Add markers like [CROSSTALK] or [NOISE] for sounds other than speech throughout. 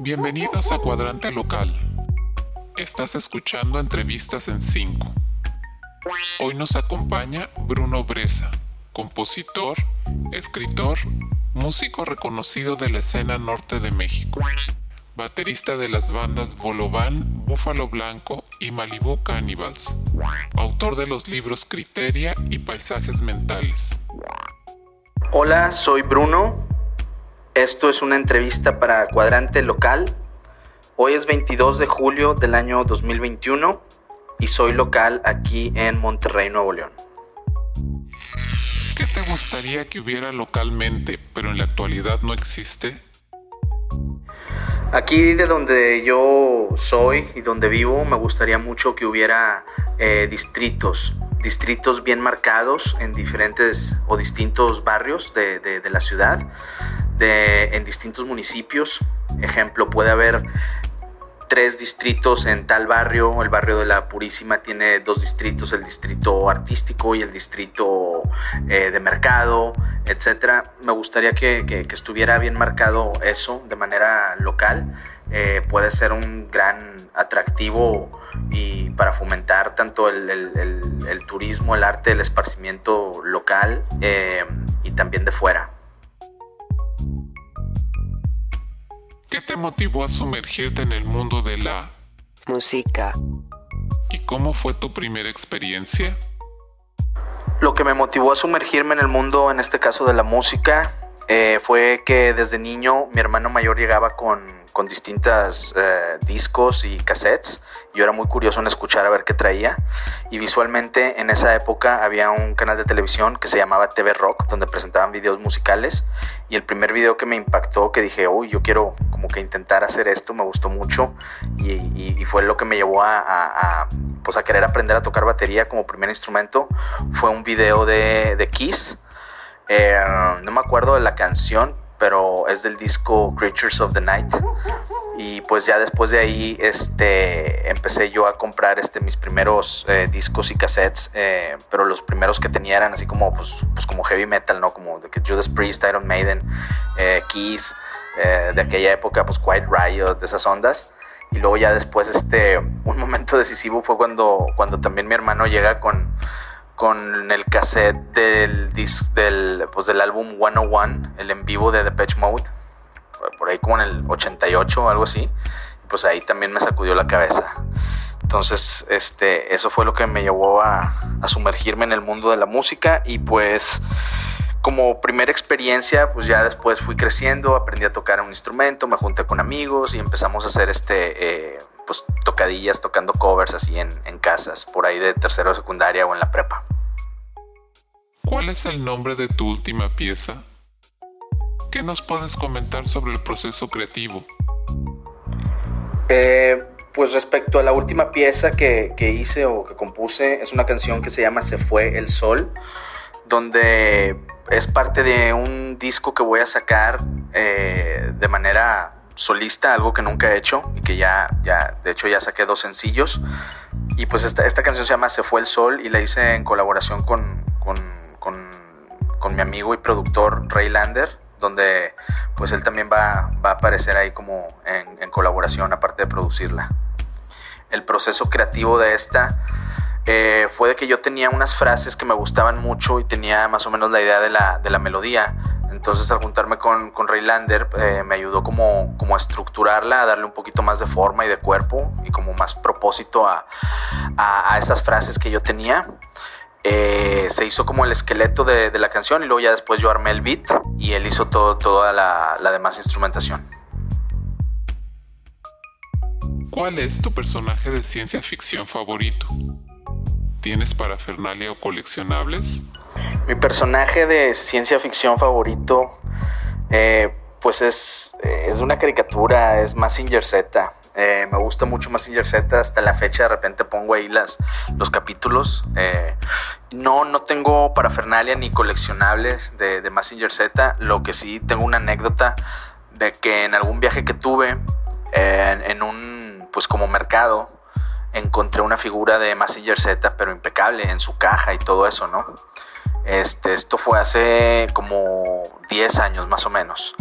Bienvenidos a Cuadrante Local. Estás escuchando entrevistas en 5. Hoy nos acompaña Bruno Bresa, compositor, escritor, músico reconocido de la escena norte de México, baterista de las bandas Bolovan, Búfalo Blanco y Malibu Cannibals, autor de los libros Criteria y Paisajes Mentales. Hola, soy Bruno. Esto es una entrevista para Cuadrante Local. Hoy es 22 de julio del año 2021 y soy local aquí en Monterrey, Nuevo León. ¿Qué te gustaría que hubiera localmente, pero en la actualidad no existe? Aquí de donde yo soy y donde vivo, me gustaría mucho que hubiera eh, distritos, distritos bien marcados en diferentes o distintos barrios de, de la ciudad, de, en distintos municipios. Ejemplo, puede haber tres distritos en tal barrio. El barrio de la Purísima tiene dos distritos, el distrito artístico y el distrito eh, de mercado, etc. Me gustaría que, estuviera bien marcado eso de manera local. Eh, puede ser un gran atractivo y para fomentar tanto el, turismo, el arte, el esparcimiento local eh, y también de fuera. ¿Qué te motivó a sumergirte en el mundo de la música? ¿Y cómo fue tu primera experiencia? Lo que me motivó a sumergirme en el mundo, en este caso de la música, eh, fue que desde niño mi hermano mayor llegaba con con distintos eh, discos y cassettes. Yo era muy curioso en escuchar a ver qué traía. Y visualmente en esa época había un canal de televisión que se llamaba TV Rock, donde presentaban videos musicales. Y el primer video que me impactó, que dije, uy, yo quiero como que intentar hacer esto, me gustó mucho. Y, fue lo que me llevó a, pues a querer aprender a tocar batería como primer instrumento. Fue un video de, de Kiss. Eh, no me acuerdo de la canción, pero es del disco Creatures of the Night. Y pues ya después de ahí este, empecé yo a comprar este, mis primeros eh, discos y cassettes, eh, pero los primeros que tenía eran así como, pues, pues como heavy metal, ¿no? Como Judas Priest, Iron Maiden, eh, Kiss, de aquella época, pues Quiet Riot, de esas ondas. Y luego ya después, este, un momento decisivo fue cuando, cuando también mi hermano llega con con el cassette del, del, pues del álbum 101, el en vivo de Depeche Mode, por ahí como en el 88 o algo así, pues ahí también me sacudió la cabeza. Entonces, este, eso fue lo que me llevó a, a sumergirme en el mundo de la música y pues como primera experiencia, pues ya después fui creciendo, aprendí a tocar un instrumento, me junté con amigos y empezamos a hacer este, eh, pues tocadillas, tocando covers así en, en casas, por ahí de tercero de secundaria o en la prepa. ¿Cuál es el nombre de tu última pieza? ¿Qué nos puedes comentar sobre el proceso creativo? Eh, pues respecto a la última pieza que, que, hice o que compuse, es una canción que se llama Se fue el sol, donde es parte de un disco que voy a sacar eh, de manera solista, algo que nunca he hecho y que ya, ya, de hecho ya saqué dos sencillos. Y pues esta, esta canción se llama Se fue el sol y la hice en colaboración con, con, con, mi amigo y productor Ray Lander, donde pues él también va, va a aparecer ahí como en, colaboración aparte de producirla. El proceso creativo de esta eh, fue de que yo tenía unas frases que me gustaban mucho y tenía más o menos la idea de la, de la melodía entonces al juntarme con, con Raylander eh, me ayudó como, como a estructurarla, a darle un poquito más de forma y de cuerpo y como más propósito a, a, esas frases que yo tenía. Eh, se hizo como el esqueleto de, la canción y luego ya después yo armé el beat y él hizo todo, toda la, la demás instrumentación. ¿Cuál es tu personaje de ciencia ficción favorito? ¿Tienes parafernalia o coleccionables? Mi personaje de ciencia ficción favorito, eh, pues es, es, una caricatura, es Massinger Z. Eh, me gusta mucho Massinger Z, hasta la fecha de repente pongo ahí las, los capítulos. Eh, no, no tengo parafernalia ni coleccionables de, de Massinger Z, lo que sí tengo una anécdota de que en algún viaje que tuve en, un, pues como mercado, encontré una figura de Massinger Z, pero impecable en su caja y todo eso, ¿no? Este, esto fue hace como 10 años más o menos.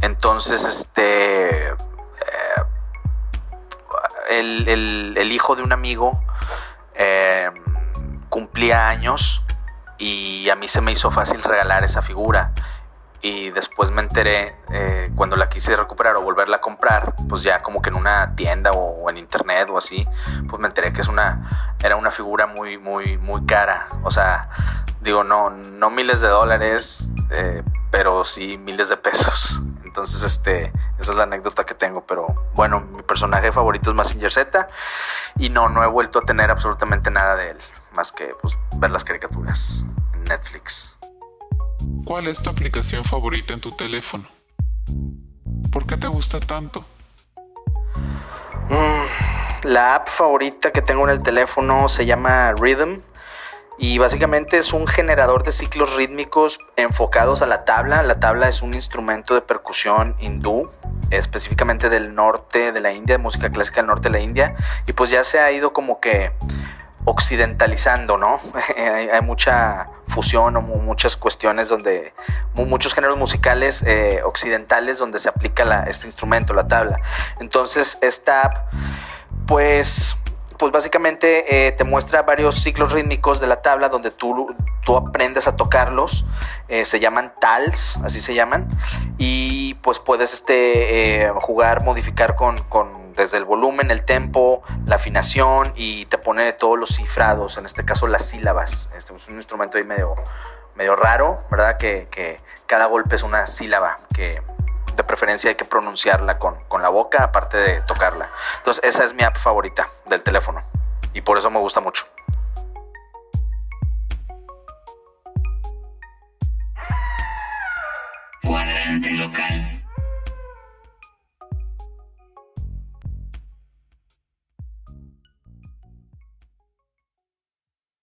Entonces, este, el, el, hijo de un amigo eh, cumplía años y a mí se me hizo fácil regalar esa figura. Y después me enteré, eh, cuando la quise recuperar o volverla a comprar, pues ya como que en una tienda o, en internet o así, pues me enteré que es una, era una figura muy, muy, muy cara. O sea, digo, no, no miles de dólares, eh, pero sí miles de pesos. Entonces, este, esa es la anécdota que tengo. Pero bueno, mi personaje favorito es Massinger Z. Y no, no he vuelto a tener absolutamente nada de él. Más que pues, ver las caricaturas en Netflix. ¿Cuál es tu aplicación favorita en tu teléfono? ¿Por qué te gusta tanto? La app favorita que tengo en el teléfono se llama Rhythm y básicamente es un generador de ciclos rítmicos enfocados a la tabla. La tabla es un instrumento de percusión hindú, específicamente del norte de la India, de música clásica del norte de la India, y pues ya se ha ido como que occidentalizando, ¿no? [LAUGHS] hay, mucha fusión o muchas cuestiones donde, muchos géneros musicales eh, occidentales donde se aplica este instrumento, la tabla. Entonces, esta app, pues pues básicamente eh, te muestra varios ciclos rítmicos de la tabla donde tú, tú aprendes a tocarlos. Eh, se llaman tals, así se llaman. Y pues puedes este, eh, jugar, modificar con, desde el volumen, el tempo, la afinación y te pone todos los cifrados, en este caso las sílabas. Este es un instrumento ahí medio, medio raro, ¿verdad? Que, que cada golpe es una sílaba que de preferencia hay que pronunciarla con, la boca, aparte de tocarla. Entonces, esa es mi app favorita del teléfono y por eso me gusta mucho. Cuadrante local.